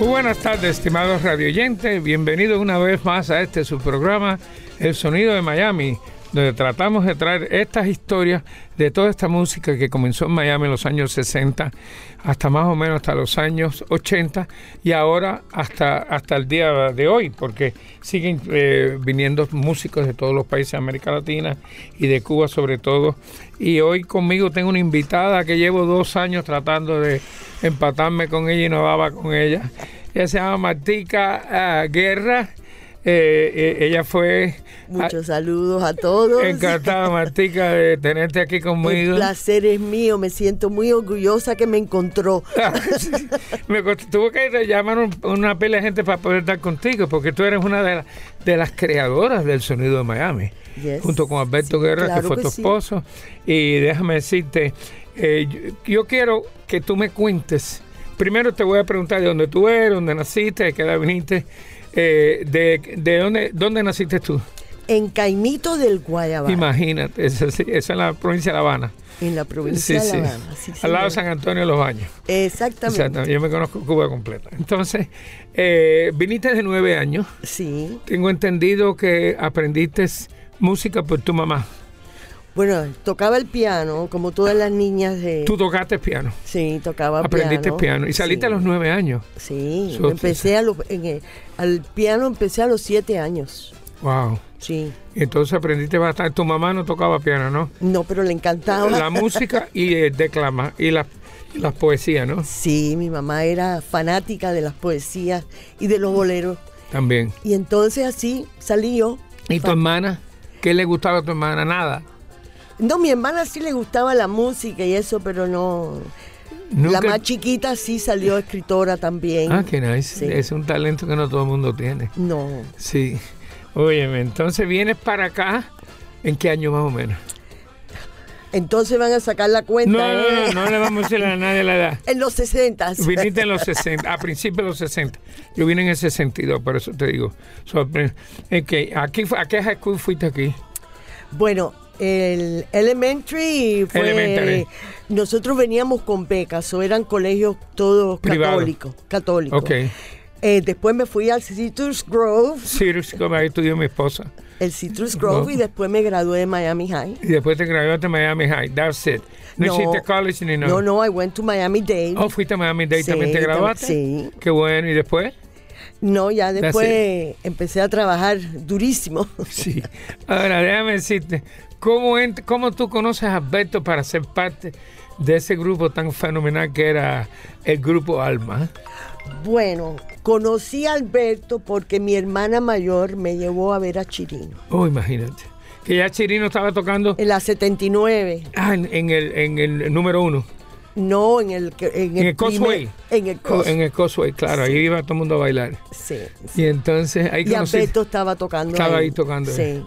Muy buenas tardes, estimados radioyentes. Bienvenidos una vez más a este su programa, El Sonido de Miami, donde tratamos de traer estas historias de toda esta música que comenzó en Miami en los años 60, hasta más o menos hasta los años 80 y ahora hasta, hasta el día de hoy, porque siguen eh, viniendo músicos de todos los países de América Latina y de Cuba sobre todo. Y hoy conmigo tengo una invitada que llevo dos años tratando de empatarme con ella y no daba con ella. Ella se llama Martica ah, Guerra. Eh, eh, ella fue. Muchos saludos a todos. Encantada, Martica, de tenerte aquí conmigo. El placer es mío, me siento muy orgullosa que me encontró. me tuvo que llamar una pila de gente para poder estar contigo, porque tú eres una de, de las creadoras del sonido de Miami, junto con Alberto Guerra, que fue tu esposo. Y déjame decirte, eh, yo quiero que tú me cuentes. Primero te voy a preguntar de dónde tú eres, dónde naciste, de qué edad viniste. Eh, de, de dónde, dónde naciste tú? En Caimito del Guayabá. Imagínate, esa, es la provincia de La Habana. En la provincia de La Habana. Al lado de San Antonio de los Baños. Exactamente. Yo me conozco Cuba completa. Entonces, eh, viniste de nueve años. Sí. Tengo entendido que aprendiste música por tu mamá. Bueno, tocaba el piano, como todas las niñas de... ¿Tú tocaste piano? Sí, tocaba Aprendiste piano. piano. ¿Y saliste a los nueve años? Sí, empecé a los, en al piano empecé a los siete años. Wow. Sí. Entonces aprendiste bastante. Tu mamá no tocaba piano, ¿no? No, pero le encantaba. La música y el declama y las las poesías, ¿no? Sí, mi mamá era fanática de las poesías y de los boleros. También. Y entonces así salí yo. ¿Y tu hermana? ¿Qué le gustaba a tu hermana? Nada. No, mi hermana sí le gustaba la música y eso, pero no. La más chiquita sí salió escritora también. Ah, qué nice. Es un talento que no todo el mundo tiene. No. Sí. Óyeme, entonces vienes para acá, ¿en qué año más o menos? Entonces van a sacar la cuenta. No, no, no, ¿eh? no le vamos a decir a nadie la edad. En los 60. Viniste en los 60, a principios de los 60. Yo vine en el 62, por eso te digo. Es que aquí, ¿A qué high school fuiste aquí? Bueno, el elementary fue. Nosotros veníamos con becas, o eran colegios todos católicos. Católicos. Okay. Eh, después me fui al Citrus Grove. Citrus Grove, ahí estudió mi esposa. El Citrus Grove y después me gradué de Miami High. Y después te graduaste de Miami High, that's it. ¿No, no hiciste college ni nada? No, no, I went to Miami Dade. Oh, fuiste a Miami Dade, ¿también te graduaste? Sí. Qué bueno, ¿y después? No, ya después empecé a trabajar durísimo. Sí. Ahora, déjame decirte, ¿cómo, ¿cómo tú conoces a Alberto para ser parte de ese grupo tan fenomenal que era el grupo Alma? Bueno, conocí a Alberto porque mi hermana mayor me llevó a ver a Chirino. Oh, imagínate. Que ya Chirino estaba tocando. En la 79. Ah, en, el, en el número uno. No, en el en, el, Cosway. En el Cosway. en el Cosway, claro, ahí iba todo el mundo a bailar. Sí. Y entonces ahí Y Alberto estaba tocando. Estaba ahí, tocando. Sí.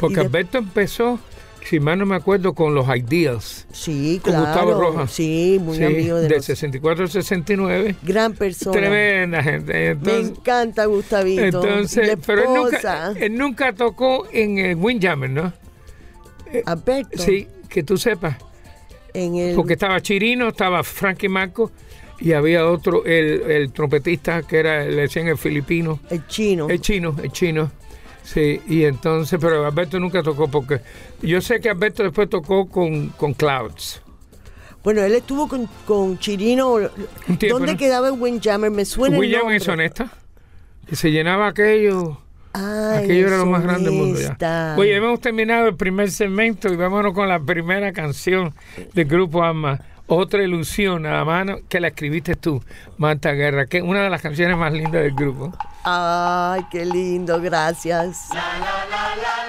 Porque Alberto empezó si mal no me acuerdo, con los Ideals. Sí, con claro. Gustavo Rojas. Sí, muy amigo de Del 64 al 69. Gran persona. Tremenda gente. me encanta Gustavito. Entonces, pero él nunca, él nunca, tocó en el Windjammer, ¿no? Alberto. Sí, que tú sepas. En el... Porque estaba Chirino, estaba Frankie Marco y había otro, el, el trompetista que era, le decían el filipino. El chino. El chino, el chino. Sí, y entonces, pero Alberto nunca tocó porque yo sé que Alberto después tocó con, con Clouds. Bueno, él estuvo con, con Chirino. tiempo, ¿Dónde ¿no? quedaba el Windjammer? Me suena Windjammer es honesta. Que se llenaba aquello. Ay, aquello era lo más grande del mundo ya. Oye, hemos terminado el primer segmento y vámonos con la primera canción del grupo Alma. Otra ilusión, nada más que la escribiste tú, Marta Guerra, que es una de las canciones más lindas del grupo. Ay, qué lindo, gracias. Bueno, regresamos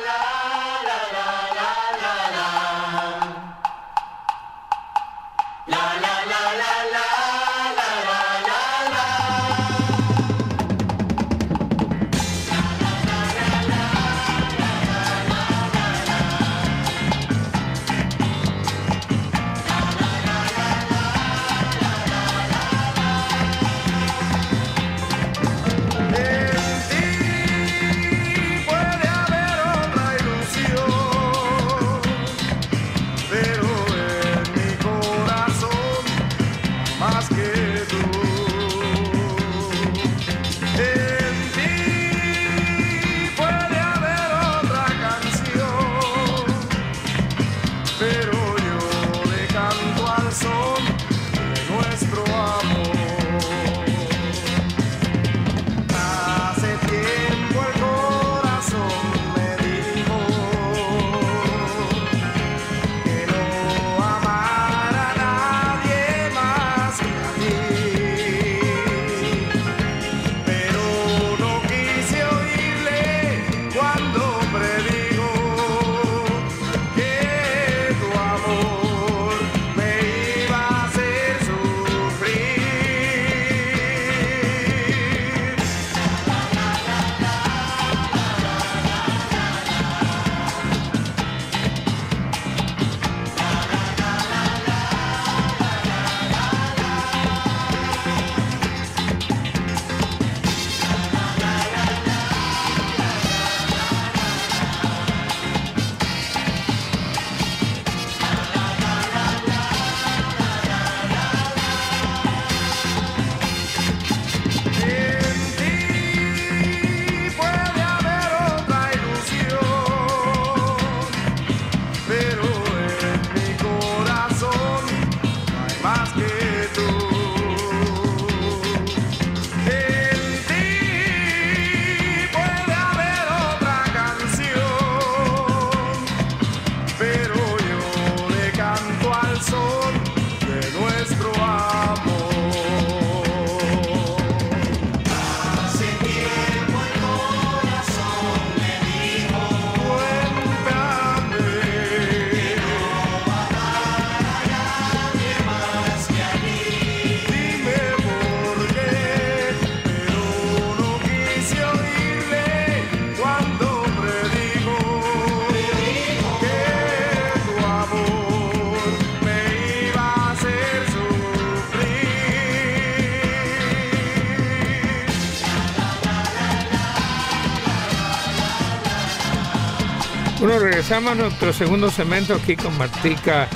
a nuestro segundo segmento aquí con Martica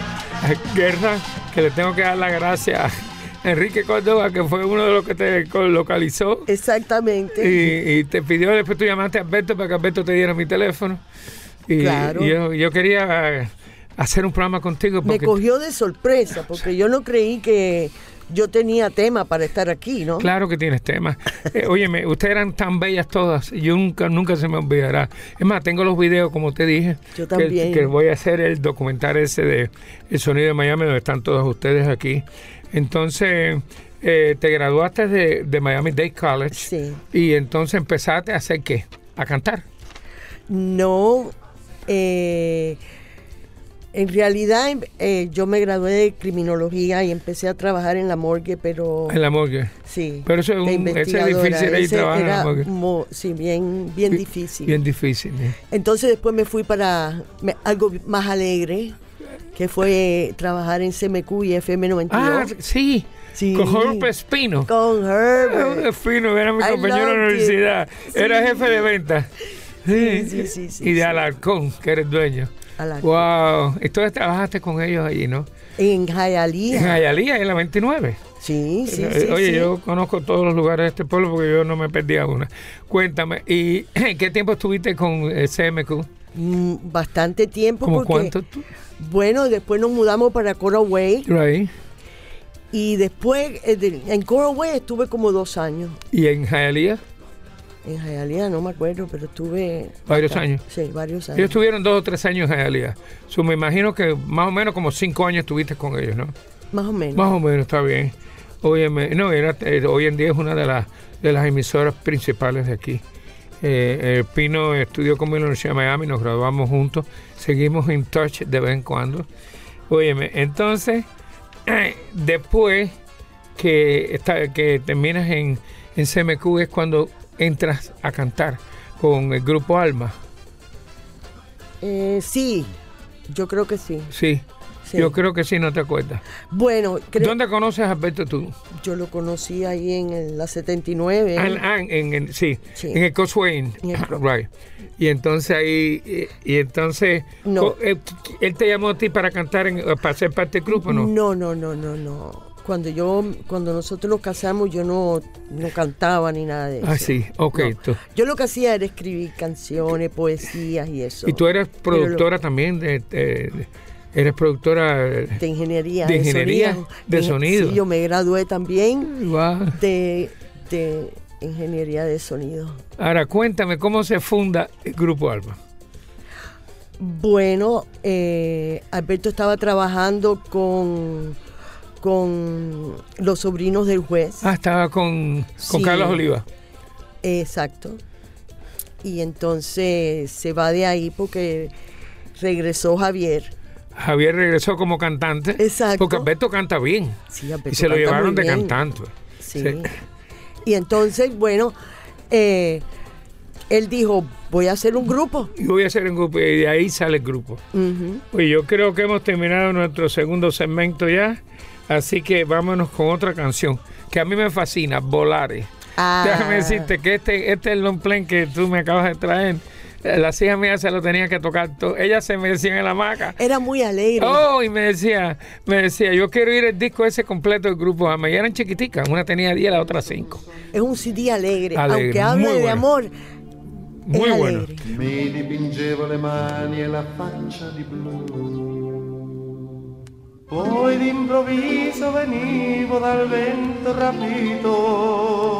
Guerra, que le tengo que dar la gracia a Enrique Córdoba, que fue uno de los que te localizó. Exactamente. Y, te pidió, después tú llamaste a Alberto para que Alberto te diera mi teléfono. Y, claro. yo, quería hacer un programa contigo. Me cogió de sorpresa, porque yo no creí que yo tenía tema para estar aquí, ¿no? Claro que tienes tema. Eh, óyeme, ustedes eran tan bellas todas, yo nunca, nunca se me olvidará. Es más, tengo los videos, como te dije. Yo también. Que, voy a hacer el documental ese de El Sonido de Miami, donde están todos ustedes aquí. Entonces, eh, te graduaste de, de Miami Dade College. Sí. Y entonces empezaste a hacer qué? A cantar. No, eh, en realidad, eh, yo me gradué de criminología y empecé a trabajar en la morgue, pero... En la morgue. Sí. Pero eso es, un, difícil ahí trabajar en la morgue. sí, bien, bien difícil. Bien difícil. Entonces después me fui para algo más alegre, que fue trabajar en CMQ y FM92. Ah, sí. Sí. Con Herbert Espino. Con Herbert. Espino, era mi compañero de la universidad. Era jefe de venta. Sí, sí, sí. sí y de Alarcón, que eres dueño. Wow. Entonces trabajaste con ellos allí, ¿no? En Jayalía. En Jayalía, en la 29. Sí, sí, eh, sí. Oye, yo conozco todos los lugares de este pueblo porque yo no me perdía una. Cuéntame, ¿y qué tiempo estuviste con eh, CMQ? Mm, bastante tiempo. ¿Cómo cuánto tú? Bueno, después nos mudamos para Coral Way. Right. Y después, eh, en Coral Way estuve como dos años. ¿Y en Jayalía? En Jayalía no me acuerdo, pero estuve... ¿Varios años? Sí, varios años. Ellos estuvieron dos o tres años en Jayalía. me imagino que más o menos como cinco años estuviste con ellos, ¿no? Más o menos. Más o menos, está bien. Óyeme, no, era, eh, hoy en día es una de las, de las emisoras principales de aquí. Eh, Pino estudió conmigo en la Universidad de Miami, nos graduamos juntos, seguimos en touch de vez en cuando. Óyeme, entonces, después que, está, que terminas en, en CMQ es cuando entras a cantar con el grupo Alma? Eh, sí, yo creo que sí. sí. Yo creo que sí, no te acuerdas. Bueno, ¿dónde conoces a Alberto tú? Yo lo conocí ahí en la 79. Ah, ah, en, sí, en el Coswain. Right. Y entonces ahí, y, entonces, no. él, te llamó a ti para cantar, en, para ser parte del grupo, ¿no? No, no, no, no, no cuando yo cuando nosotros nos casamos yo no, no cantaba ni nada de ah, eso. Ah, sí, ok. Yo lo que hacía era escribir canciones, poesías y eso. ¿Y tú eres productora también de, eres productora de ingeniería de, ingeniería de sonido? Sí, yo me gradué también de, de ingeniería de sonido. Ahora cuéntame cómo se funda el Grupo Alma. Bueno, eh, Alberto estaba trabajando con con los sobrinos del juez. Ah, estaba con, con Carlos Oliva. Exacto. Y entonces se va de ahí porque regresó Javier. Javier regresó como cantante. Exacto. Porque Alberto canta bien. Sí, Alberto y se lo llevaron de cantante. Sí. Y entonces, bueno, eh, él dijo, voy a hacer un grupo. Y voy a hacer un grupo. Y de ahí sale el grupo. Pues yo creo que hemos terminado nuestro segundo segmento ya. Así que vámonos con otra canción que a mí me fascina, Volare. Ah. Déjame decirte que este, este es el long plane que tú me acabas de traer. Las hijas mías se lo tenían que tocar todo. Ellas se me decían en la maca. Era muy alegre. Oh, y me decía, me decía, yo quiero ir el disco ese completo del grupo Y eran chiquiticas. Una tenía 10, la otra 5. Es un CD alegre. aunque hable de amor. Muy es bueno. Alegre. Mi dipingevo le mani e la faccia di blu. Poi d'improvviso venivo dal vento rapito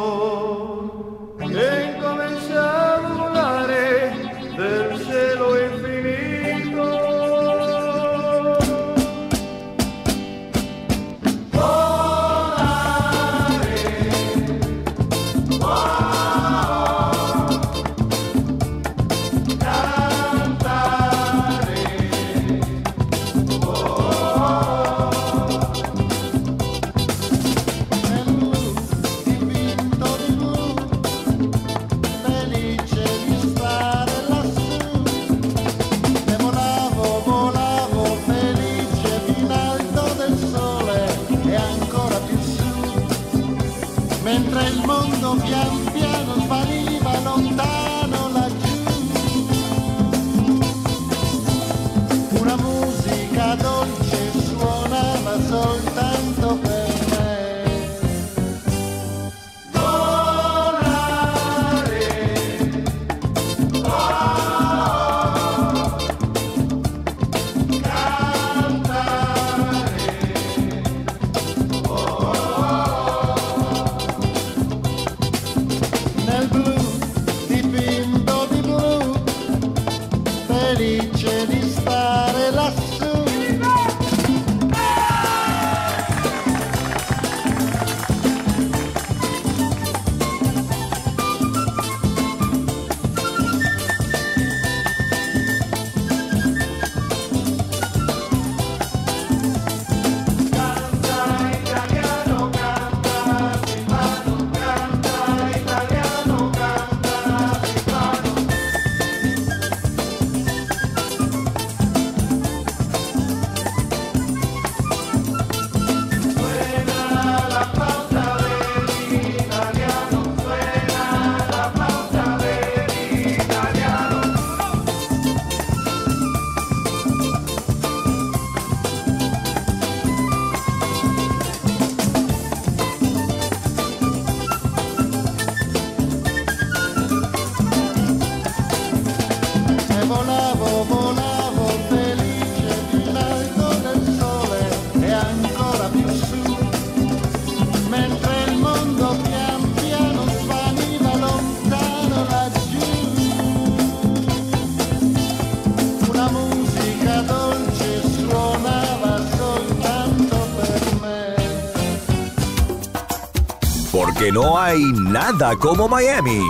Porque no hay nada como Miami.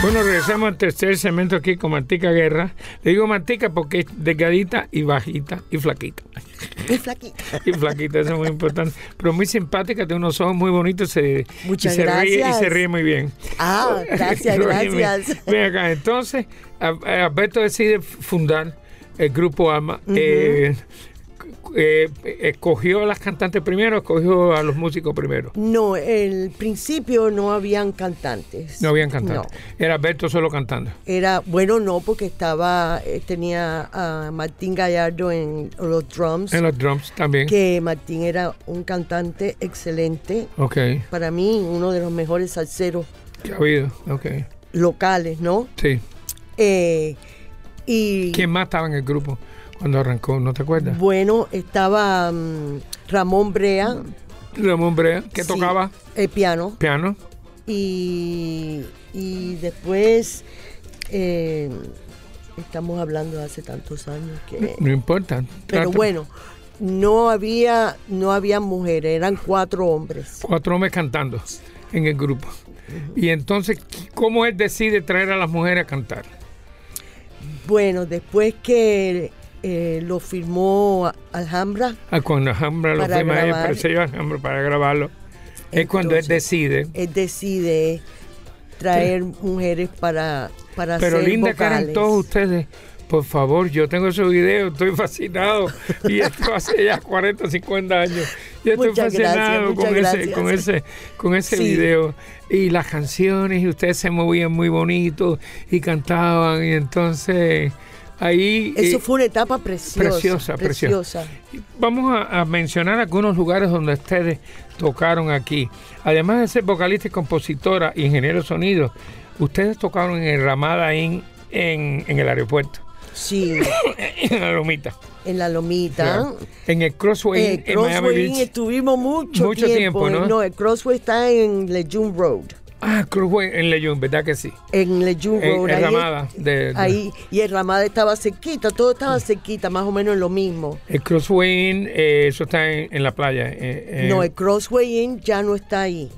Bueno, regresamos al tercer segmento aquí con Martica Guerra. Le digo Martica porque es delgadita y bajita y flaquita. Y flaquita. Y flaquita, eso es muy importante. Pero muy simpática, tiene unos ojos muy bonitos se, Muchas y se ríe y se ríe muy bien. Ah, gracias, gracias. Ven acá, entonces, Alberto decide fundar el grupo AMA. eh, eh, ¿Escogió a las cantantes primero o escogió a los músicos primero? No, el principio no habían cantantes. No habían cantantes. No. Era Alberto solo cantando. Era, bueno, no, porque estaba, eh, tenía a Martín Gallardo en los drums, En los drums también. que Martín era un cantante excelente, Ok. para mí uno de los mejores salseros ¿Qué ha habido? Ok. locales, ¿no? Sí. Eh, y ¿Quién más estaba en el grupo cuando arrancó? ¿No te acuerdas? bueno, estaba mm, Ramón Brea, Ramón Brea, que sí, tocaba el piano, piano. y, y después eh, estamos hablando de hace tantos años que No importa. pero bueno no había no había mujeres eran cuatro hombres Cuatro hombres cantando en el grupo. Y entonces, ¿cómo él decide traer a las mujeres a cantar? bueno después que eh, lo firmó Alhambra Ah, cuando Alhambra lo firma ella, lleva Alhambra para grabarlo. es cuando él decide. él decide traer mujeres para para Pero hacer linda que eran vocales. todos ustedes. Por favor, yo tengo esos videos, estoy fascinado. Y esto hace ya 40, 50 años. Yo estoy Muchas fascinado con, ese, con ese, con ese Sí. video. Y las canciones, y ustedes se movían muy bonito y cantaban. Y entonces ahí. eso eh, fue una etapa preciosa preciosa, preciosa. Vamos a, a mencionar algunos lugares donde ustedes tocaron aquí. Además de ser vocalista y compositora, ingeniero de sonido, ustedes tocaron en el Ramada Inn en, en el aeropuerto, sí en la Lomita. en la lomita. En el Crossway Eh, en Miami Crossway Beach. estuvimos mucho, Mucho tiempo, ¿no? el Crossway está en Lejeune Road. Ah, Crossway en Leyón, ¿verdad que sí? En Lejeune En, en ahí, Ramada. De, de- ahí, y el Ramada estaba cerquita, todo estaba cerquita, más o menos lo mismo. El Crossway Inn, eh, eso está en, en la playa. eh, eh, no, el Crossway Inn ya no está ahí.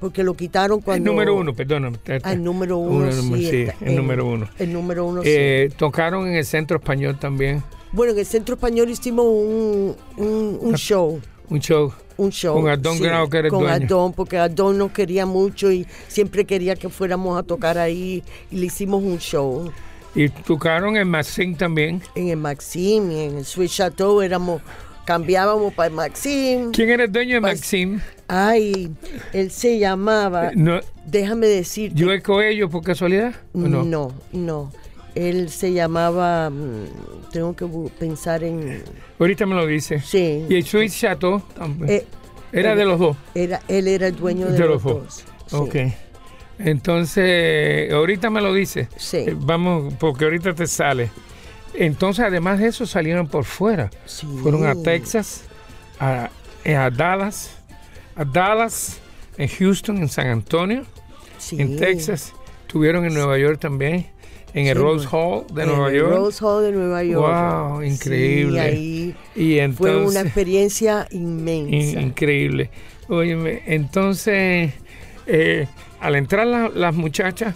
Porque lo quitaron el cuando. número uno, perdóname. Ah, el número uno. Uno, sí, sí, está el en- número uno. El número uno, sí. Eh, tocaron en el Centro Español también. Bueno, en el Centro Español hicimos un, un, un show. Un show. Un show. Con Ardón Grau, que era el Con dueño. Ardón, porque Ardón nos quería mucho y siempre quería que fuéramos a tocar ahí. Y le hicimos un show. Y tocaron en Maxim también. En el Maxim y en el Sweet Chateau éramos, cambiábamos para el Maxim. ¿Quién era el dueño de Maxim? Ay, él se lllamaba, No, déjame decirte. ¿Joel Coelho por casualidad? ¿O no, no? no, Él se llamaba, mm, tengo que pensar en... Ahorita me lo dice. Sí. Y el Sweet Chateau también. Eh, era de los dos. Era, él era el dueño de, los, dos. Ok. Entonces, ahorita me lo dice. Sí. Eh, vamos, porque ahorita te sale. Entonces, además de eso, salieron por fuera. Sí. Fueron a Texas, a, a Dallas, a Dallas, en Houston, en San Antonio, en Texas. Estuvieron en Nueva York también, en el Rose Hall de Nueva York. Rose Hall de Nueva York. Wow, increíble. ahí y entonces, fue una experiencia inmensa. increíble. Oye, entonces, eh, al entrar las muchachas,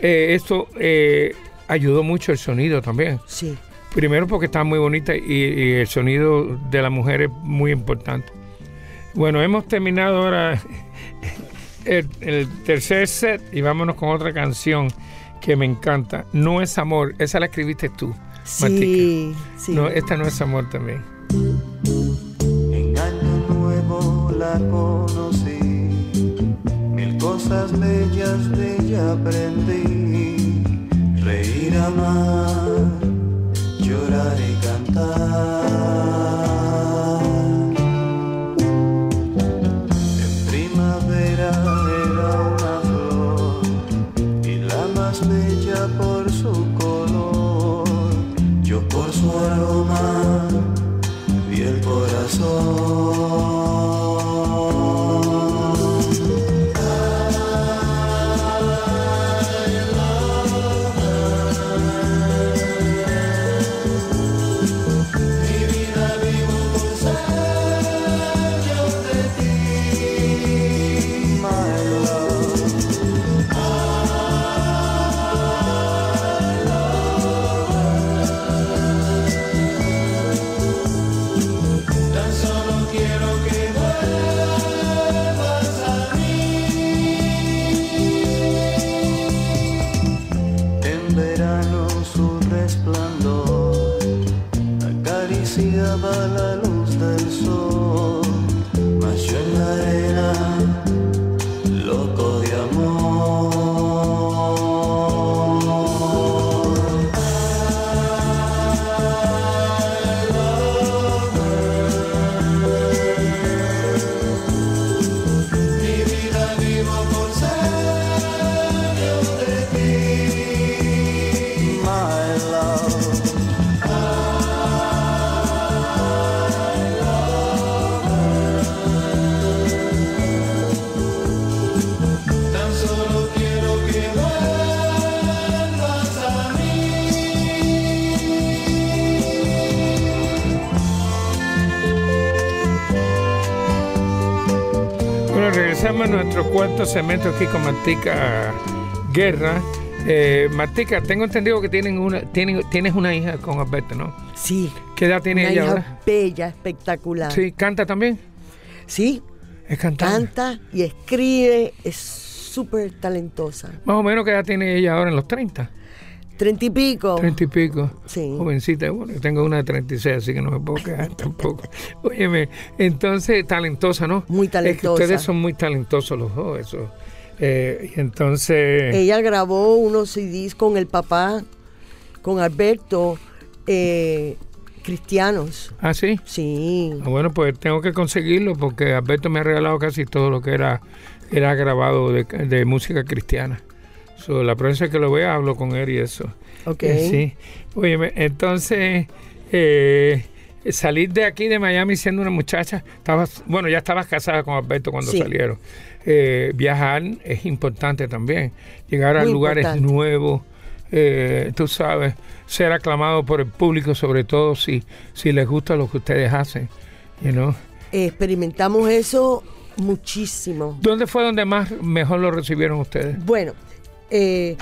eh, esto eh, ayudó mucho el sonido también. Sí. Primero porque está muy bonita y, el sonido de la mujer es muy importante. Bueno, hemos terminado ahora el, tercer set y vámonos con otra canción que me encanta. No es amor, esa la escribiste tú. Sí, sí. No, esta no es amor también. En año nuevo la conocí, mil cosas bellas de ella aprendí, reír, amar, llorar y cantar. volando, acariciaba la luz. Nuestro cuarto cemento aquí con Martica Guerra. Eh, Martica, tengo entendido que tienen una, tienen, tienes una hija con Alberto, ¿no? Sí. ¿Qué edad tiene ella hija Bella, espectacular. Sí, ¿canta también? Sí. Es cantante. Canta y escribe, es súper talentosa. Más o menos, ¿qué edad tiene ella ahora en los 30? Treinta y pico. Treinta y pico. Sí. Jovencita. Bueno, yo tengo una de 36, así que no me puedo quedar tampoco. Óyeme, entonces, talentosa, ¿no? Muy talentosa. ustedes son muy talentosos los dos, eso. Eh, entonces... Ella grabó unos CDs con el papá, con Alberto, eh, cristianos. ¿Ah, sí? Sí. Ah, bueno, pues tengo que conseguirlo porque Alberto me ha regalado casi todo lo que era, era grabado de música cristiana la próxima que lo vea hablo con él y eso. Ok. Eh, sí. Oye, entonces, eh, salir de aquí de Miami siendo una muchacha, estabas, bueno, ya estabas casada con Alberto cuando salieron. Eh, viajar es importante también. Llegar a lugares nuevos, tú sabes, ser aclamado por el público, sobre todo si, si les gusta lo que ustedes hacen. You experimentamos eso muchísimo. ¿Dónde fue donde más mejor lo recibieron ustedes? Bueno, eh,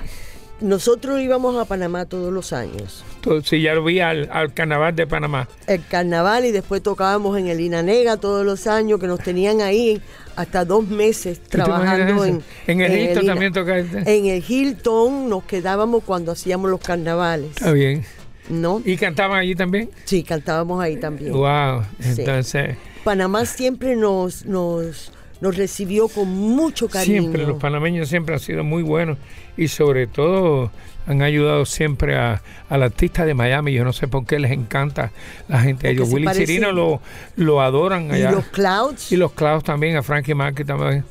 nosotros íbamos a Panamá todos los años. Sí, ya lo vi al, carnaval de Panamá. El carnaval y después tocábamos en el Inanega todos los años, que nos tenían ahí hasta dos meses trabajando en, en, el Hilton también tocaste. En el Hilton nos quedábamos cuando hacíamos los carnavales. Está bien. ¿No? ¿Y cantaban allí también? Sí, cantábamos ahí también. Wow, entonces... Panamá siempre nos, nos nos recibió con mucho cariño. Siempre, los panameños siempre han sido muy buenos y sobre todo han ayudado siempre a, al artista de Miami. Yo no sé por qué les encanta la gente. Ellos, Willy Chirino lo, lo adoran allá. Y los Clouds. Y los Clouds también, a Frankie Market también.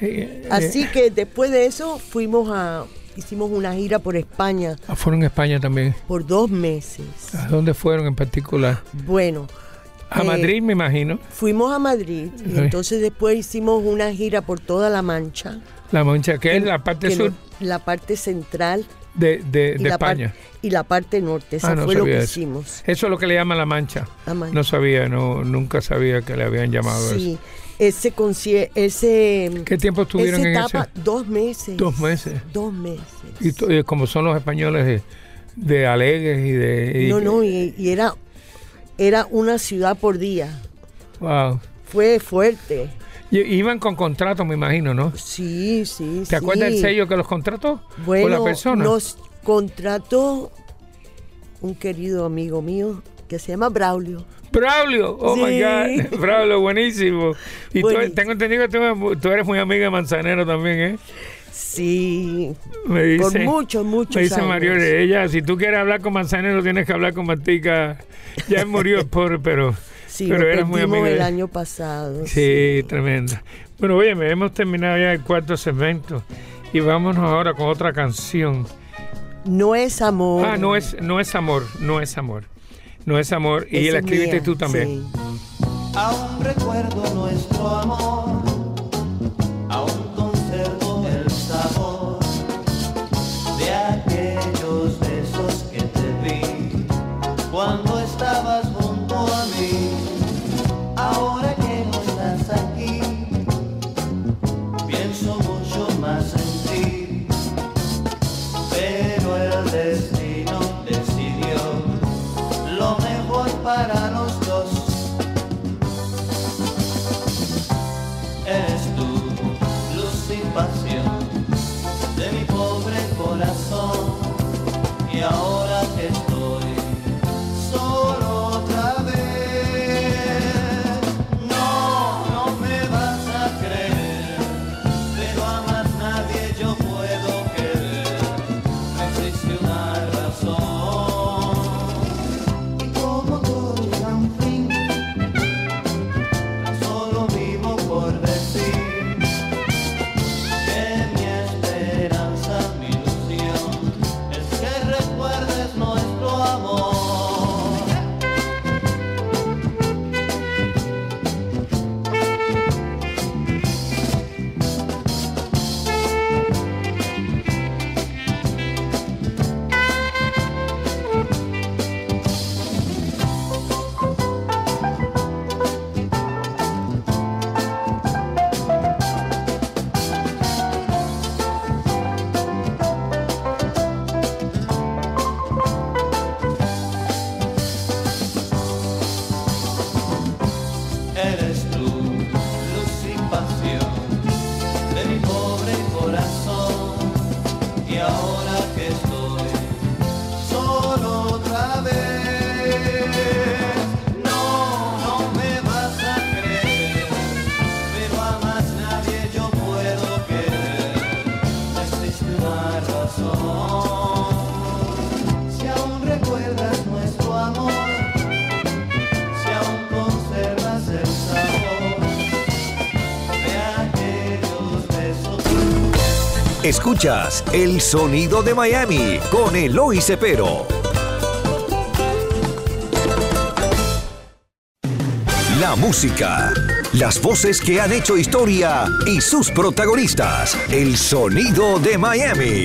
Eh, Así eh, que después de eso fuimos a hicimos una gira por España. Ah, fueron a España también. Por dos meses. ¿A dónde fueron en particular? Bueno. A eh, Madrid, me imagino. Fuimos a Madrid y entonces después hicimos una gira por toda La Mancha. La Mancha, que, es la parte sur. la parte central de, de, España. y la parte norte, eso ah, fue lo que hicimos. Eso es lo que le llaman La Mancha. No sabía, no, nunca sabía que le habían llamado sí. Ese, ese ¿Qué tiempo estuvieron en etapa? Dos meses. Dos meses. Dos meses. Y, como son los españoles de, alegres y de... no, no, y, era, era una ciudad por día. Wow. Fue fuerte. Y, iban con contratos, me imagino, ¿no? Sí, sí, ¿Te acuerdas del sello que los contrató? Bueno, la persona? los contrató un querido amigo mío que se llama Braulio. Braulio, oh my God, Braulio, buenísimo. Y Tú, tengo entendido que tú, eres muy amiga de Manzanero también, ¿eh? Sí, me dice, por muchos, muchos Me dice Mario, ella, si tú quieres hablar con Manzanero, tienes que hablar con Martica. Ya murió el pobre, pero, sí, pero eres muy amiga. el año pasado. Sí, tremenda. Bueno, oye, hemos terminado ya el cuarto segmento y vámonos ahora con otra canción. No es amor. Ah, no es, no es amor, no es amor. No es amor. y la escribiste tú también. Aún recuerdo nuestro amor, Escuchas El Sonido de Miami con Eloy Cepero. La música, las voces que han hecho historia y sus protagonistas. El Sonido de Miami.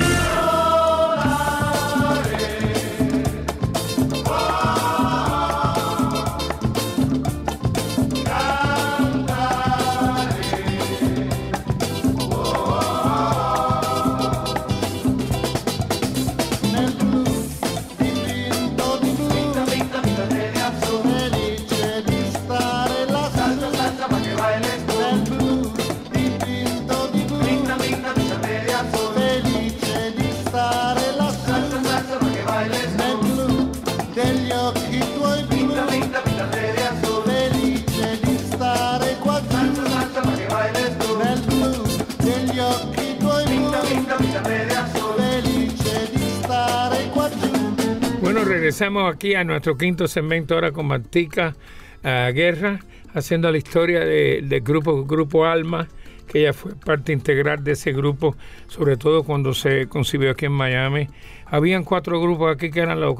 Regresamos aquí a nuestro quinto segmento ahora con Martica uh, Guerra, haciendo la historia de- del grupo, grupo Alma, que ella fue parte integral de ese grupo, sobre todo cuando se concibió aquí en Miami. Habían cuatro grupos aquí que eran los,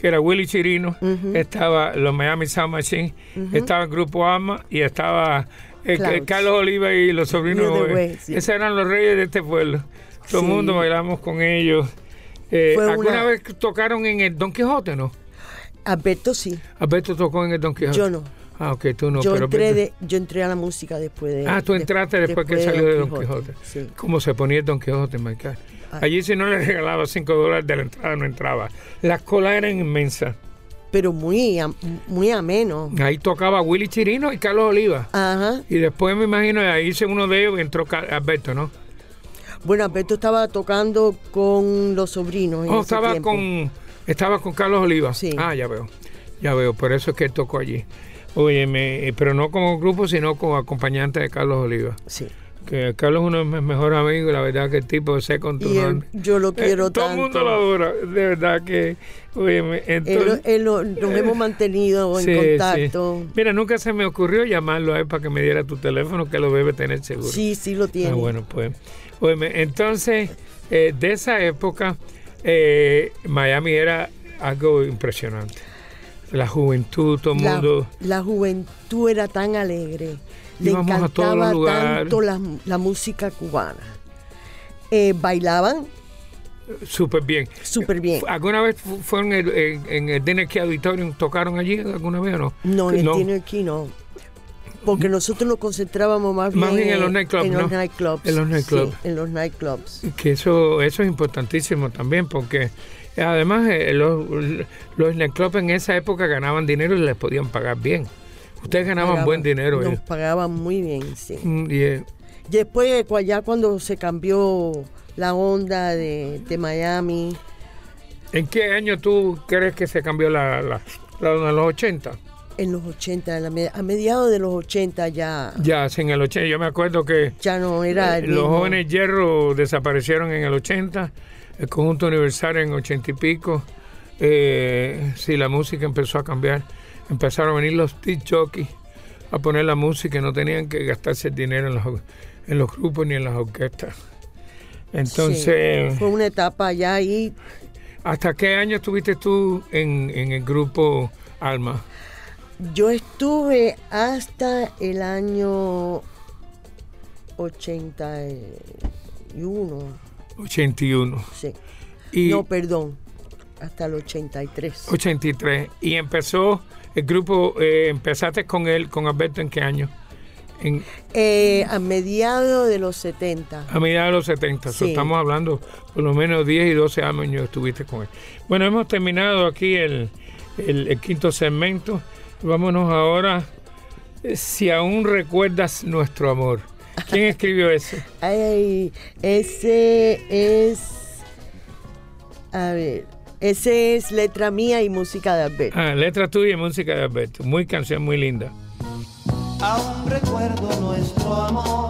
que era Willy Chirino, estaba los Miami Sound Machine, estaba el grupo Alma y estaba eh. Carlos Oliva y los sobrinos. De. Esos eran los reyes de este pueblo. Todo el Sí. mundo bailamos con ellos. Eh, Fue ¿Alguna una- vez tocaron en el Don Quijote, no? Alberto sí. Alberto tocó en el Don Quijote. Yo no. Ah, ok, tú no. yo, pero entré Alberto- de, yo entré a la música después de. Ah, tú de- entraste después, que salió de Don Quijote. Sí. ¿Cómo se ponía el Don Quijote, Michael? Ah. Allí si no le regalaba 5 dólares de la entrada, no entraba. Las colas eran inmensas. Pero muy, muy ameno. Ahí tocaba Willy Chirino y Carlos Oliva. Ajá. Y después me imagino, ahí hice uno de ellos y entró Alberto, ¿no? Bueno, Alberto estaba tocando con los sobrinos. en Oh, ese estaba tiempo. con, estaba con Carlos Oliva. Sí. Ah, ya veo. Ya veo, por eso es que él tocó allí. Oye, me- pero no como grupo, sino como acompañante de Carlos Oliva. Sí. Que Carlos es uno de mis mejores amigos, y la verdad que el tipo se Y controla. él- yo lo quiero todo tanto. el mundo lo adora, de verdad que. Oye, me- Él- entonces, él nos hemos mantenido en sí, contacto. sí. Mira, nunca se me ocurrió llamarlo a él para que me diera tu teléfono, que lo debe tener seguro. Sí, sí lo tiene. Ah, bueno, pues. Entonces, eh, de esa época, eh, Miami era algo impresionante. La juventud, todo el mundo. la juventud era tan alegre. Le Íbamos encantaba tanto la, la música cubana. Eh, bailaban Súper bien. súper bien. ¿Alguna vez fu- fueron en el, en, en el Dinner Key Auditorium? ¿Tocaron allí alguna vez o no? No, en el No. Dinner Key no. Porque nosotros nos concentrábamos más, Más bien en en, los nightclubs, en los nightclubs. En los nightclubs. Sí, en los nightclubs. Que eso, eso es importantísimo también, porque además eh, los, los nightclubs en esa época ganaban dinero y les podían pagar bien. Ustedes ganaban Pagaban- buen dinero. Nos eh. pagaban muy bien, sí. Mm, y, eh, Después, cua- ya cuando se cambió la onda de, de Miami, ¿En qué año tú crees que se cambió la, la, la- en los 80? En los 80, en la me- a mediados de los 80 ya, Ya, sí, en el 80. Yo me acuerdo que ya no era el Eh, los mismo. jóvenes hierro desaparecieron en el 80, el conjunto universal en 80 y pico. Eh, sí, la música empezó a cambiar. Empezaron a venir los jockeys a poner la música y no tenían que gastarse el dinero en los, en los grupos ni en las orquestas. Entonces, Sí, fue una etapa ya ahí. ¿hasta qué año estuviste tú en, en el grupo Alma? Yo estuve hasta el año 81. 81. Sí. Y No, perdón, hasta el 83. 83. Y empezó el grupo, eh, empezaste con él, con Alberto, ¿en qué año? En, Eh, a mediados de los 70. a mediados de los 70. So, Sí. estamos hablando por lo menos 10 y 12 años estuviste con él. Bueno, hemos terminado aquí el, el- el quinto segmento. Vámonos ahora. eh, Si aún recuerdas nuestro amor. ¿Quién escribió eso? Ay, ese es. A ver, ese es letra mía y música de Alberto. Ah, letra tuya y música de Alberto. Muy canción, muy linda. Aún recuerdo nuestro amor,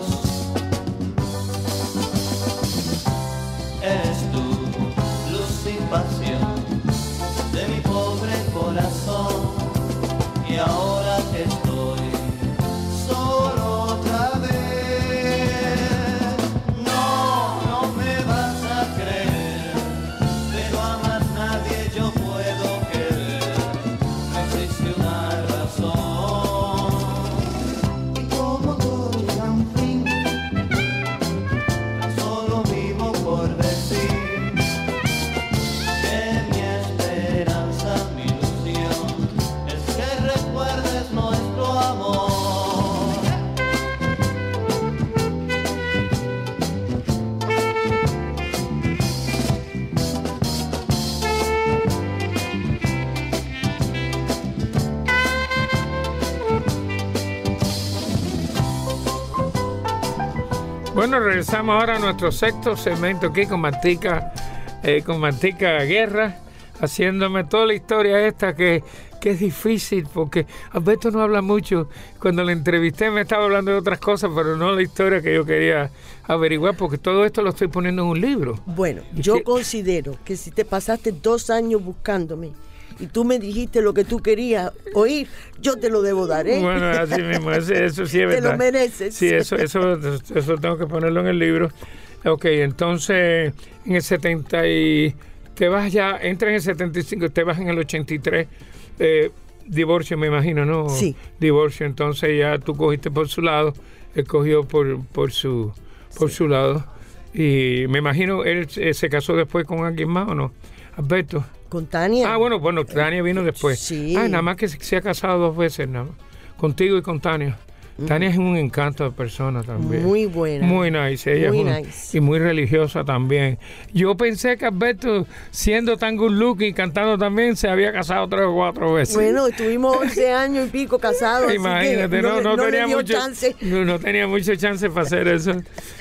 para regresamos ahora a nuestro sexto segmento aquí con Mantica, eh, con Mantica Guerra, haciéndome toda la historia esta que, que es difícil porque Alberto no habla mucho. Cuando le entrevisté me estaba hablando de otras cosas, pero no la historia que yo quería averiguar porque todo esto lo estoy poniendo en un libro. Bueno, yo considero que si te pasaste dos años buscándome, y tú me dijiste lo que tú querías oír, yo te lo debo dar, ¿eh? Bueno, así mismo, eso, sí es verdad. Te lo mereces. Sí, eso, eso, eso tengo que ponerlo en el libro. Ok, entonces en el 70 y... Te vas ya, entras en el 75, te vas en el 83. Eh, divorcio, me imagino, ¿no? Sí. Divorcio, entonces ya tú cogiste por su lado, él cogió por, por, su, por su lado. Y me imagino, él se casó después con alguien más o no, Alberto. Con Tania. Ah, bueno, bueno, Tania vino después. Sí. Ah, nada más que se, ha casado dos veces, nada más. Contigo y con Tania. Tania es un encanto de persona también. Muy buena. Muy nice. Ella muy es nice. Y muy religiosa también. Yo pensé que Alberto, siendo tan good looking y cantando también, se había casado tres o cuatro veces. Bueno, estuvimos 11 años y pico casados. Imagínate, no, no, no tenía mucho, chance. No, no tenía mucho chance para hacer eso.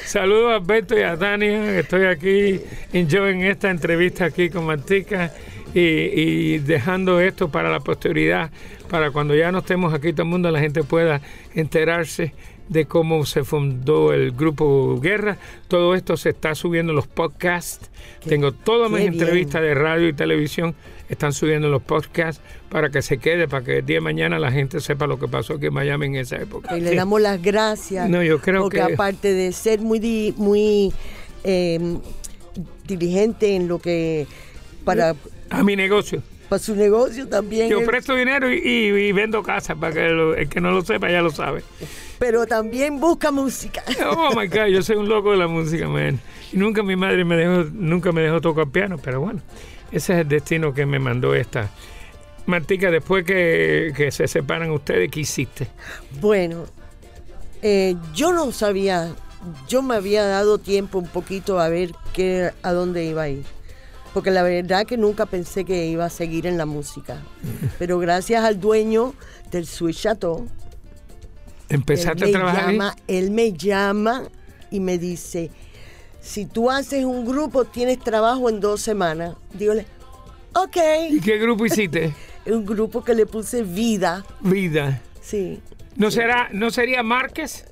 Saludos a Alberto y a Tania. Estoy aquí enjoying esta entrevista aquí con Martica y, y dejando esto para la posteridad, para cuando ya no estemos aquí todo el mundo, la gente pueda enterarse de cómo se fundó el grupo Guerra. Todo esto se está subiendo en los podcasts. Tengo todas mis entrevistas de radio y televisión, están subiendo en los podcasts para que se quede, para que el día de mañana la gente sepa lo que pasó aquí en Miami en esa época. Y le Sí. damos las gracias. No, yo creo porque que- aparte de ser muy, muy eh, diligente en lo que para, A mi negocio. para su negocio también, Yo él- presto dinero y, y- y vendo casas para que lo- el que no lo sepa ya lo sabe. pero también busca música. Oh my God, yo soy un loco de la música, man. Y nunca mi madre me dejó, nunca me dejó tocar piano, pero bueno, ese es el destino que me mandó esta. Martica, después que, que se separan ustedes, ¿qué hiciste? Bueno, eh, yo no sabía, yo me había dado tiempo un poquito a ver qué, a dónde iba a ir. Porque la verdad que nunca pensé que iba a seguir en la música. Pero gracias al dueño del Sweet Chateau, ¿Empezaste a trabajar ahí? llama, él me llama y me dice, si tú haces un grupo, tienes trabajo en dos semanas. Dígole, ok. ¿Y qué grupo hiciste? Un grupo que le puse vida, Vida. sí. ¿No, será, ¿No sería Márquez?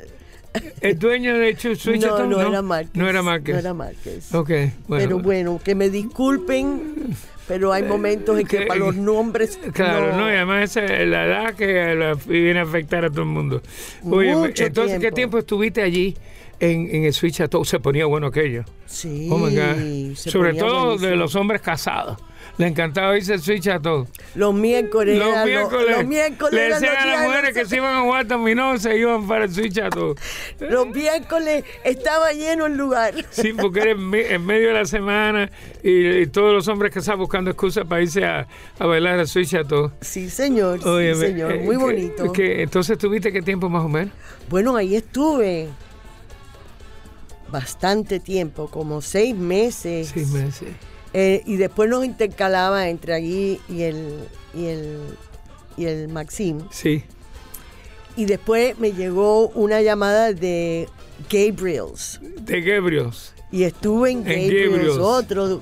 ¿El dueño de Chu- Switch no, Town? no, era Márquez. No era Márquez. No era Márquez. Ok, bueno. Pero bueno, que me disculpen, pero hay momentos en que Que- para los nombres. Claro, no, y además esa es la edad que la- viene a afectar a todo el mundo. Oye, Mucho entonces, ¿qué tiempo. tiempo estuviste allí en, en el Switch Todo? Se ponía bueno aquello. Sí, Oh my God. se Sobre todo buenísimo. de los hombres casados. Le encantaba irse el Switch a todo. Los miércoles. Los eran miércoles, los miércoles le decían a las mujeres que se iban a jugar dominó, se iban para el Switch a todo. Los miércoles estaba lleno el lugar. Sí, porque era en, me- en medio de la semana y, y todos los hombres que estaban buscando excusas para irse a, a bailar al Switch a todo. Sí, señor. Sí, señor. eh, Muy que- bonito. que- entonces, ¿tuviste qué tiempo más o menos? Bueno, ahí estuve bastante tiempo, como seis meses. Seis meses. Eh, y después nos intercalaba entre allí y el, y el, y el Maxim. Sí. Y después me llegó una llamada de Gabriels. De Gabriels. Y estuve en Gabriels, Gabriels. otro,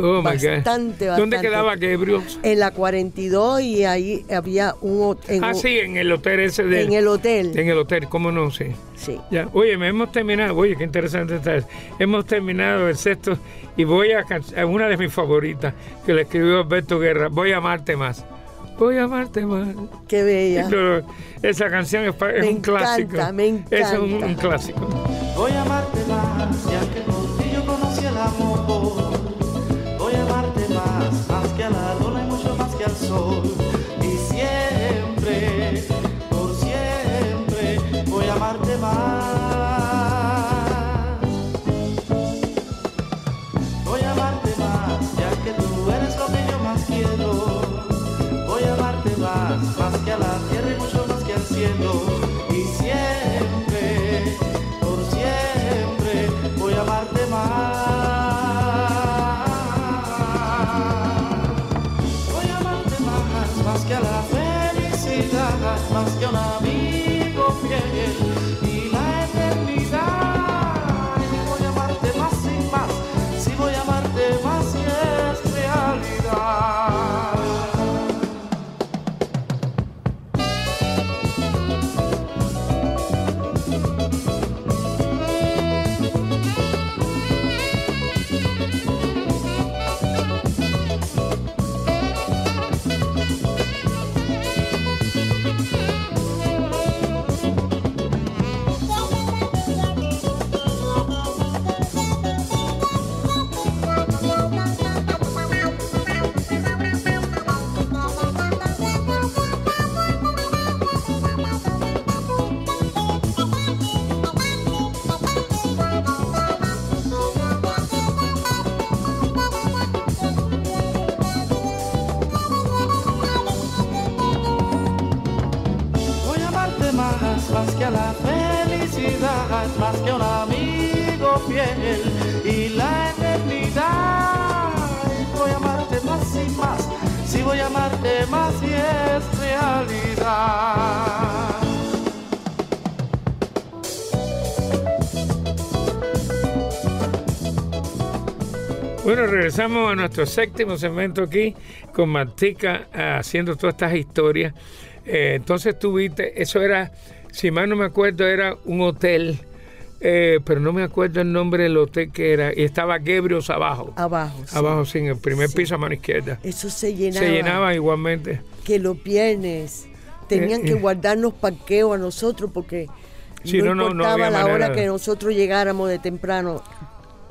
Oh my God. Bastante, ¿Dónde bastante. quedaba Gabriels? en la 42 y ahí había un hotel. Ah, sí, en el hotel ese de. En el hotel. En el hotel, ¿cómo no? Sí. Sí. Ya. Oye, me hemos terminado. Oye, qué interesante está. Hemos terminado el sexto y voy a, una de mis favoritas que le escribió Alberto Guerra. Voy a amarte más. Voy a amarte más. Qué bella. Esa canción es, es Me un clásico. encanta, me Es un, encanta. un clásico. Voy a amarte sol. Realidad. Bueno, regresamos a nuestro séptimo segmento aquí con Martica eh, haciendo todas estas historias. Eh, entonces tuviste, eso era, si mal no me acuerdo, era un hotel, eh, pero no me acuerdo el nombre del hotel que era, y estaba Gebrios abajo. Abajo. sí. Abajo, sí, en el primer Sí. piso a mano izquierda. Eso se llenaba. Se llenaba igualmente. Que los viernes tenían Eh, que eh. guardarnos parqueo a nosotros porque Sí, no, no, no, no importaba había la manera hora que nosotros llegáramos de temprano,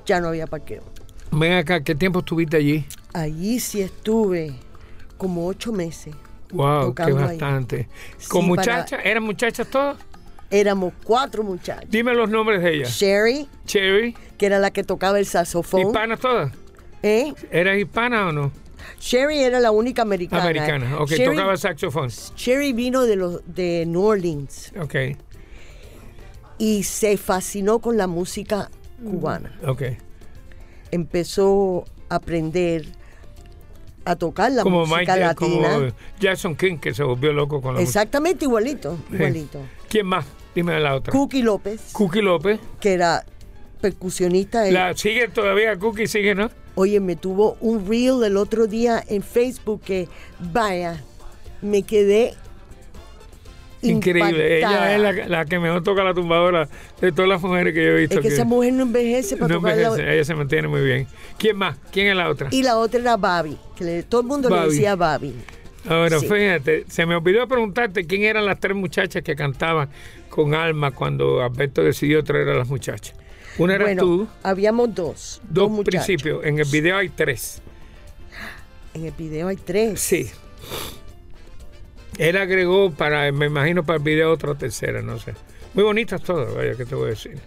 ya no había parqueo. Ven acá, ¿qué tiempo estuviste allí? Allí sí estuve como ocho meses. Wow, qué Tocando ahí. bastante. ¿Con Sí, para- muchachas? ¿Eran muchachas todas? Éramos cuatro muchachos. Dime los nombres de ellas. Sherry, Cherry, que era la que tocaba el saxofón. ¿hispanas todas? ¿eh? ¿Eras hispana o no? Sherry era la única americana. Americana, ok, Sherry, tocaba saxofón. Sherry vino de, los, de New Orleans Ok, y se fascinó con la música cubana. ok. Empezó a aprender a tocar la como música Mike, latina. como Jackson King, que se volvió loco con la música. Exactamente igualito, igualito. ¿Quién más? Dime la otra. Cookie López, Cookie López. que era percusionista. él- La, sigue todavía Cookie, sigue, ¿no? Oye, me tuvo un reel el otro día en Facebook que, vaya, me quedé Increíble. impactada. Ella es la, la que mejor toca la tumbadora de todas las mujeres que yo he visto. Es que esa mujer no envejece para no tocar la- envejece, ella se mantiene muy bien. ¿Quién más? ¿Quién es la otra? Y la otra era Babi, que le- todo el mundo le decía Babi. Ahora, Sí. fíjate, se me olvidó preguntarte quién eran las tres muchachas que cantaban con alma cuando Alberto decidió traer a las muchachas. Una eras bueno, tú, habíamos dos. dos muchachos. principios. En el video hay tres. En el video hay tres. Sí. Él agregó para, me imagino, para el video otra tercera, no sé. Muy bonitas todas, vaya, que te voy a decir.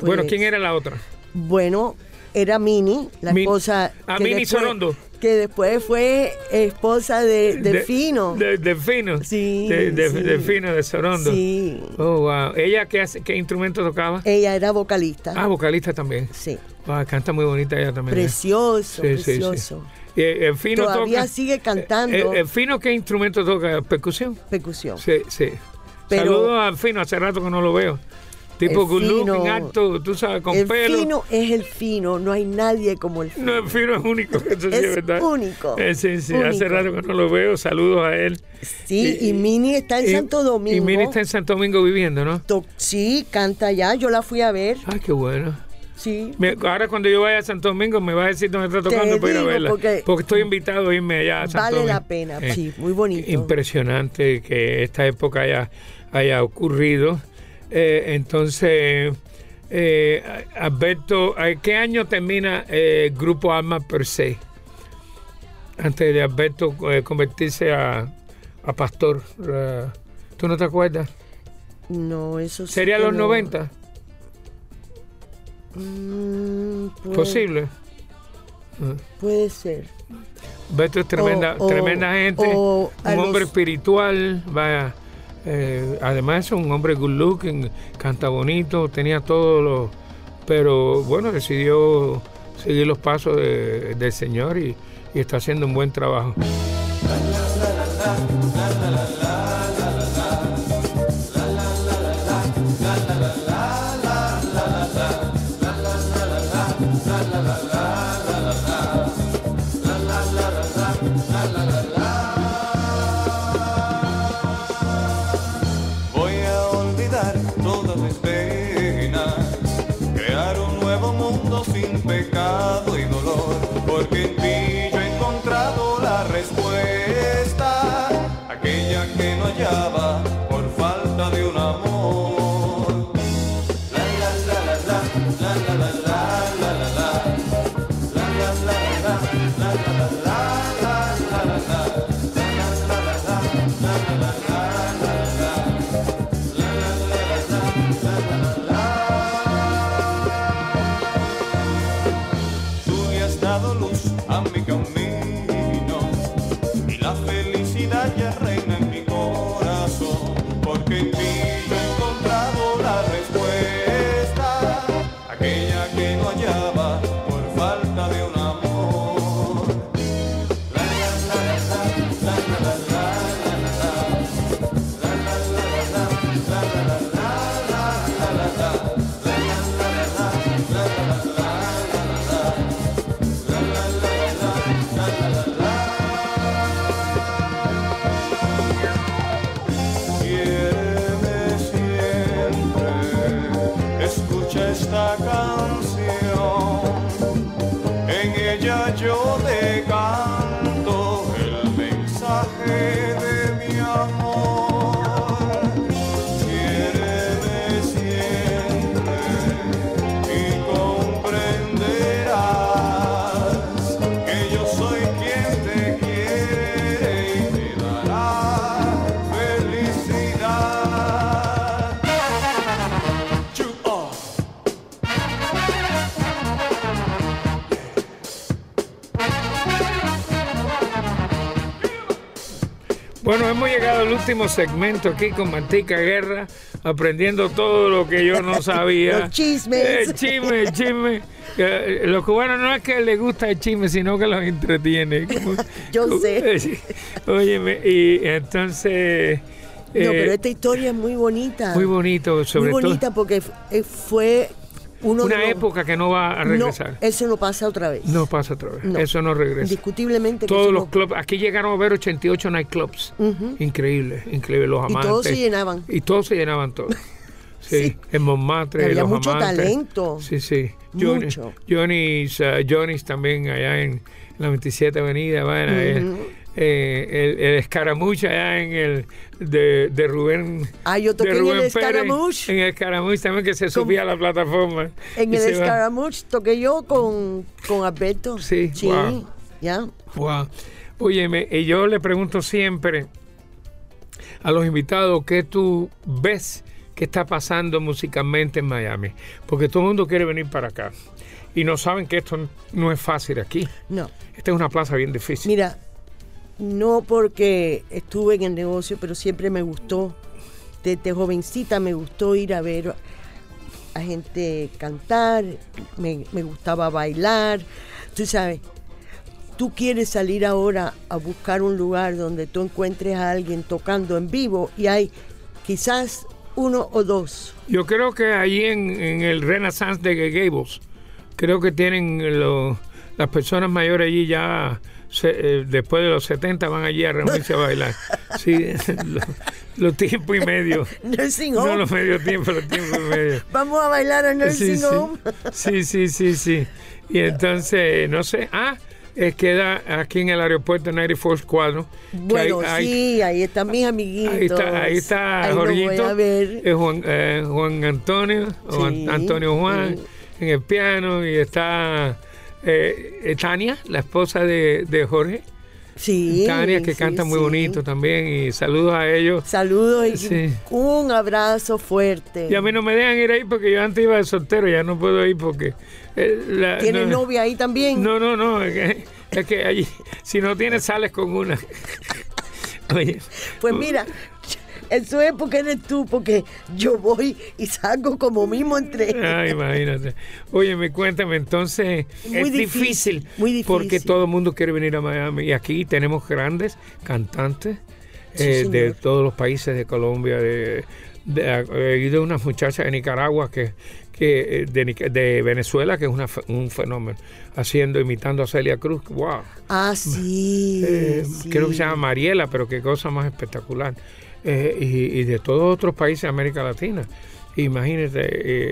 bueno, Pues, ¿quién era la otra? Bueno, era Mini, la Min- esposa. Ah, que Mini después- Sorondo. Que después fue esposa de, de Fino. De, de Fino. Sí, De, de- sí. de Fino, de Sorondo. Sí. Oh, wow. ¿Ella qué, hace, qué instrumento tocaba? Ella era vocalista. Ah, vocalista también. Sí. Wow, canta muy bonita ella también. ¿eh? Precioso, Sí, sí, sí. precioso. Y el, el Fino Todavía toca. sigue cantando. El, el Fino, ¿qué instrumento toca? ¿Percusión? Percusión. Sí, sí. Pero- Saludos al Fino, hace rato que no lo veo. Tipo El good looking, Fino- alto, tú sabes, con el pelo. fino es el fino, no hay nadie como el fino. No, el Fino es único, eso sí es Es verdad. único, Eh, sí, sí, hace único. rato que no lo veo. Saludos a él. Sí, y, Mini está en y- Santo Domingo. Y Mini está en Santo Domingo viviendo, ¿no? To- Sí, canta allá, yo la fui a ver. Ay, qué bueno. Sí. Ahora cuando yo vaya a Santo Domingo me va a decir dónde está tocando para ir a verla. porque- estoy invitado a irme allá a Santo Vale Domingo. la pena, Eh, sí, muy bonito. Impresionante que esta época haya, haya ocurrido. Eh, entonces, eh, Alberto, ¿a ¿qué año termina eh, el Grupo Alma per se? Antes de Alberto eh, convertirse a, a pastor. eh, ¿Tú no te acuerdas? No, eso sí ¿Sería los no. 90? Mm, puede- Posible. Puede ser. Beto es tremenda, O- o- tremenda gente, un hombre los- espiritual, vaya. Eh, además es un hombre good looking, canta bonito, tenía todo lo, pero bueno, decidió seguir los pasos de- del Señor y está haciendo un buen trabajo. dado a mi llegado al último segmento aquí con Mantica Guerra, aprendiendo todo lo que yo no sabía. Los chismes. El chisme, el chisme. Eh, Los cubanos no es que les gusta el chisme, sino que los entretiene. Como- Yo sé. Óyeme, y entonces... No, eh, pero esta historia es muy bonita. muy bonito, sobre muy bonita todo. porque eh, fue uno Una los- época que no va a No, regresar. eso no pasa otra vez. No, pasa otra vez. No. Eso no regresa. Indiscutiblemente que Todos los no- clubs, aquí llegaron a ver 88 nightclubs. Ujú. Increíble, increíble. Los Y amantes. todos se llenaban. Y todos se llenaban todos. Sí, Sí. en Montmartre. Había los mucho amantes. talento. Sí, sí. Johnny, Mucho. Johnny's, uh, Johnny's también allá en la 27 Avenida. Bueno, el, eh, el, el allá en el de, de Rubén. Ah, yo toqué de en el Escaramuche. En el escaramuche también que se subía a la plataforma. En el. Scaramouche toqué yo con, con Alberto. Sí, Sí, wow. ya. Wow. Óyeme, y yo le pregunto siempre a los invitados qué tú ves que está pasando musicalmente en Miami. Porque todo el mundo quiere venir para acá. Y no saben que esto no es fácil aquí. No. Esta es una plaza bien difícil. Mira, no porque estuve en el negocio, pero siempre me gustó, desde jovencita me gustó ir a ver a gente cantar, me, gustaba bailar, tú sabes. Tú quieres salir ahora a buscar un lugar donde tú encuentres a alguien tocando en vivo y hay quizás uno o dos. Yo creo que allí en, el Renaissance de Gables, creo que tienen los- las personas mayores allí ya, se- eh, después de los 70, van allí a reunirse a bailar. Sí, los, los tiempos y medio. Nursing No home. los medio tiempo, los tiempos y medio. Vamos a bailar a Nursing sí, home. sí, sí, sí, sí. Y entonces, no sé, ah, es queda aquí en el aeropuerto 94 Cuadro. Bueno, hay- hay- sí, ahí están mis amiguitos. Ahí está, ahí está Ahí lo Jorgito, a ver. eh, Juan, eh, Juan Antonio, Antonio Juan sí. en el piano y está eh, eh, Tania, la esposa de, de Jorge. Sí. Tania, que sí, canta muy sí. bonito también y saludos a ellos. Saludos y Sí. un abrazo fuerte. Y a mí no me dejan ir ahí porque yo antes iba de soltero, ya no puedo ir porque... eh, la- ¿Tiene no, novia ahí también? No, no, no, es que, es que allí, si no tienes, sales con una. Oye, Pues mira, eso es porque eres tú, porque yo voy y salgo como mismo entre. Ay, imagínate. Oye, me cuéntame, entonces Muy es difícil, difícil, muy difícil. porque todo el mundo quiere venir a Miami y aquí tenemos grandes cantantes Sí, eh, de todos los países de Colombia, de, de, eh, y de unas muchachas de Nicaragua que, que eh, de, de Venezuela que es una un fenómeno haciendo imitando a Celia Cruz. Wow. Ah, sí. Eh, sí. Creo que se llama Mariela, pero qué cosa más espectacular. Eh, y, y de todos otros países de América Latina. Imagínate,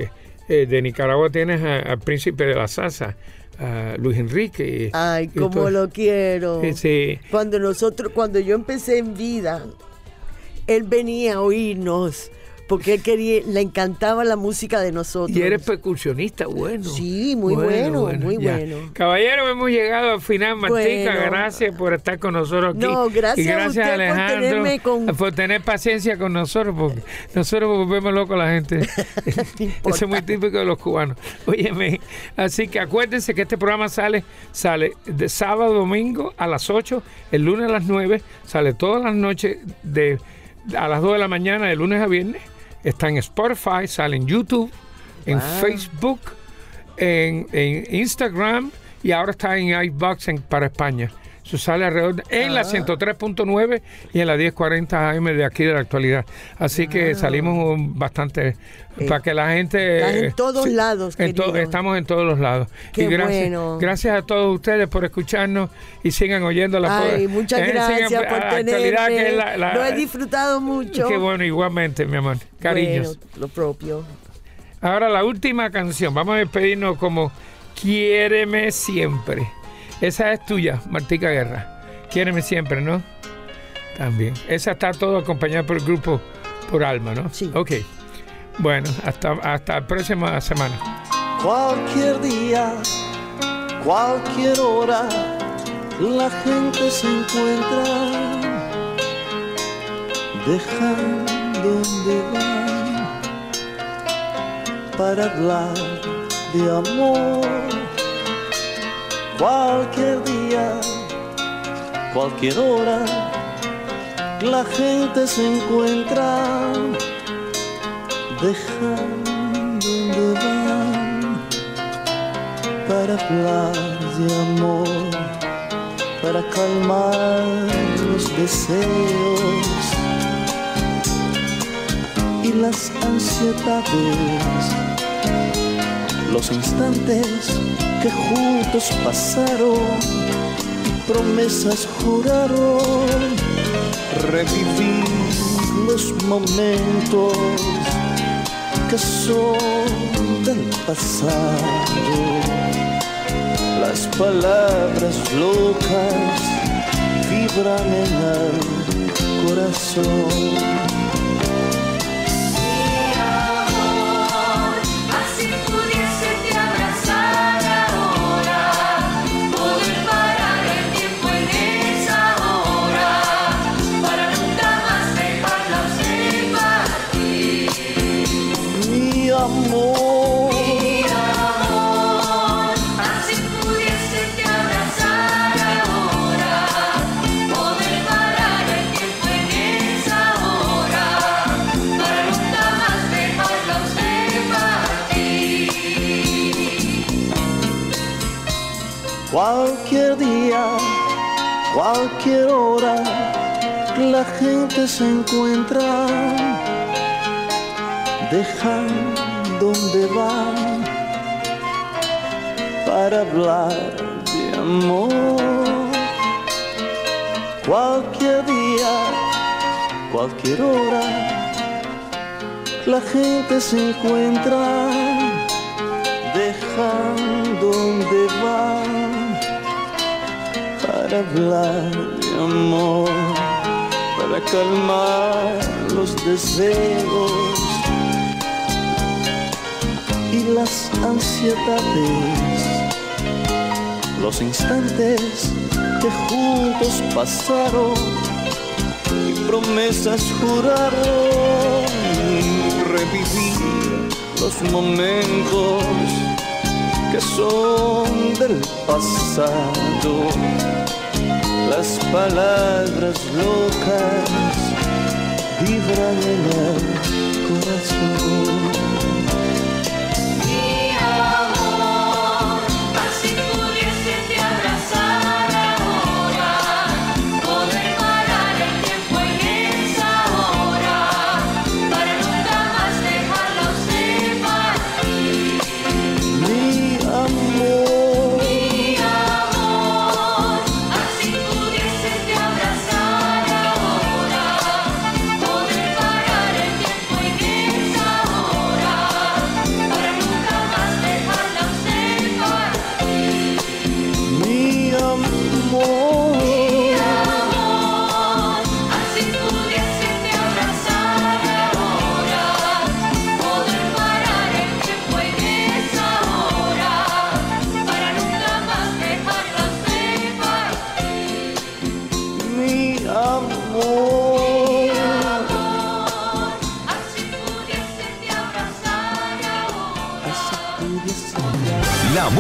eh, eh, de Nicaragua tienes al príncipe de la salsa, a Luis Enrique. Ay, y cómo todo- lo quiero. Sí, sí. Cuando nosotros, cuando yo empecé en vida, él venía a oírnos porque él quería, le encantaba la música de nosotros. Y eres percusionista, bueno. Sí, muy bueno, muy ya. bueno. Caballero, hemos llegado al final, Martica. Bueno. gracias por estar con nosotros aquí. No, gracias y a gracias por Alejandro tenerme con- por tener paciencia con nosotros, porque nosotros volvemos locos a la gente. Eso es muy típico de los cubanos. Óyeme, así que acuérdense que este programa sale, sale de sábado, domingo a las 8, el lunes a las 9, sale todas las noches de a las 2 de la mañana, de lunes a viernes. Está en Spotify, sale en YouTube, en Wow. Facebook, en, en Instagram y ahora está en iBox en- para España. Eso sale alrededor de- en Ah. la 103.9 y en la 1040 AM de aquí de la actualidad. Así que salimos um, bastante para que la gente... estás en todos lados, en to- estamos en todos los lados. Qué y gracias, bueno. gracias a todos ustedes por escucharnos y sigan oyendo la Ay, muchas eh, gracias sigan- por que la- la- Lo he disfrutado mucho. Qué bueno, igualmente, mi amor. Cariños. Bueno, lo propio. Ahora la última canción. Vamos a despedirnos como Quiéreme siempre. Esa es tuya, Martica Guerra. Quiéreme siempre, ¿no? También. Esa está todo acompañada por el grupo Por Alma, ¿no? Sí. Ok. Bueno, hasta, hasta la próxima semana. Cualquier día, cualquier hora, la gente se encuentra. Dejan donde van para hablar de amor. Cualquier día, cualquier hora, la gente se encuentra. Dejan donde van para hablar de amor, para calmar los deseos y las ansiedades, los instantes que juntos pasaron, promesas juraron, revivir los momentos que son del pasado. Las palabras locas vibran en el corazón. La gente se encuentra. Dejan donde van para hablar de amor. Cualquier día, cualquier hora, la gente se encuentra. Dejan donde van para hablar de amor, para calmar los deseos y las ansiedades, los instantes que juntos pasaron y promesas juraron revivir los momentos que son del pasado, las palabras locas vibran en el corazón.